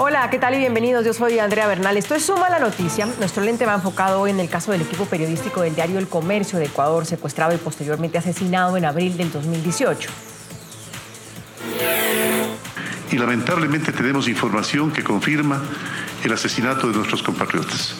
Hola, ¿qué tal y bienvenidos? Yo soy Andrea Bernal. Esto es Suma la Noticia. Nuestro lente va enfocado hoy en el caso del equipo periodístico del diario El Comercio de Ecuador, secuestrado y posteriormente asesinado en abril del 2018. Y lamentablemente tenemos información que confirma el asesinato de nuestros compatriotas.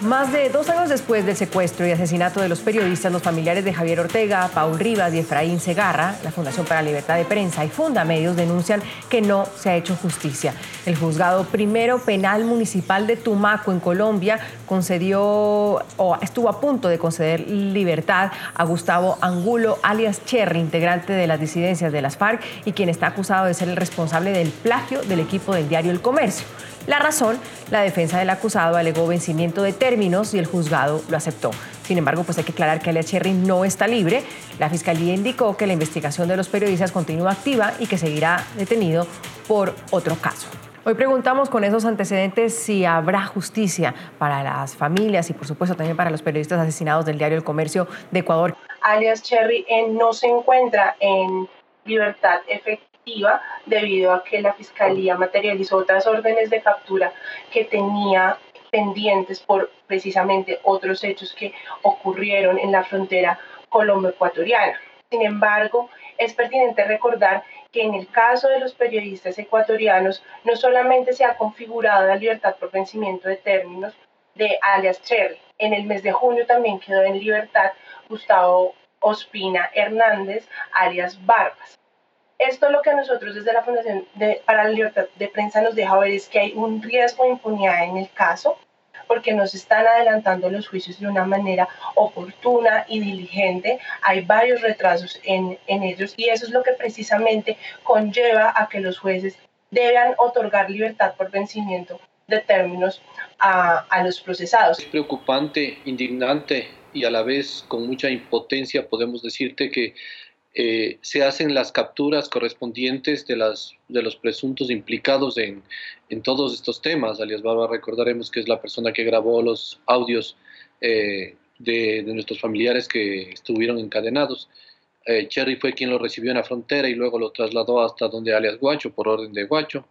Más de dos años después del secuestro y asesinato de los periodistas, los familiares de Javier Ortega, Paul Rivas y Efraín Segarra, la Fundación para la Libertad de Prensa y Funda Medios denuncian que no se ha hecho justicia. El juzgado primero penal municipal de Tumaco, en Colombia, concedió o estuvo a punto de conceder libertad a Gustavo Angulo, alias Cherry, integrante de las disidencias de las FARC y quien está acusado de ser el responsable del plagio del equipo del diario El Comercio. La razón, la defensa del acusado alegó vencimiento de términos y el juzgado lo aceptó. Sin embargo, pues hay que aclarar que alias Cherry no está libre. La fiscalía indicó que la investigación de los periodistas continúa activa y que seguirá detenido por otro caso. Hoy preguntamos con esos antecedentes si habrá justicia para las familias y por supuesto también para los periodistas asesinados del diario El Comercio de Ecuador. Alias Cherry no se encuentra en libertad efectiva debido a que la Fiscalía materializó otras órdenes de captura que tenía pendientes por precisamente otros hechos que ocurrieron en la frontera colombo-ecuatoriana. Sin embargo, es pertinente recordar que en el caso de los periodistas ecuatorianos no solamente se ha configurado la libertad por vencimiento de términos de alias Cherry, en el mes de junio también quedó en libertad Gustavo Ospina Hernández, alias Barbas. Esto lo que a nosotros desde la Fundación para la Libertad de Prensa nos deja ver es que hay un riesgo de impunidad en el caso, porque nos están adelantando los juicios de una manera oportuna y diligente. Hay varios retrasos en, ellos y eso es lo que precisamente conlleva a que los jueces deban otorgar libertad por vencimiento de términos a, a los procesados. Es preocupante, indignante y a la vez con mucha impotencia podemos decirte que eh, se hacen las capturas correspondientes de, las, de los presuntos implicados en, en todos estos temas. Alias Barba recordaremos que es la persona que grabó los audios eh, de, de, nuestros familiares que estuvieron encadenados. Eh, Cherry fue quien lo recibió en la frontera y luego lo trasladó hasta donde alias Guacho, por orden de Guacho.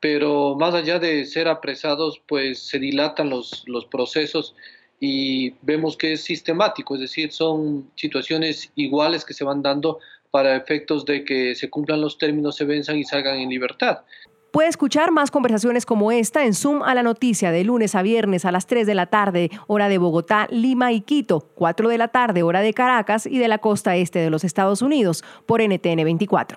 Pero más allá de ser apresados, pues se dilatan los, los procesos y vemos que es sistemático, es decir, son situaciones iguales que se van dando para efectos de que se cumplan los términos, se venzan y salgan en libertad. Puede escuchar más conversaciones como esta en Zoom a la noticia de lunes a viernes a las 3 de la tarde, hora de Bogotá, Lima y Quito, 4 de la tarde, hora de Caracas y de la costa este de los Estados Unidos, por NTN 24.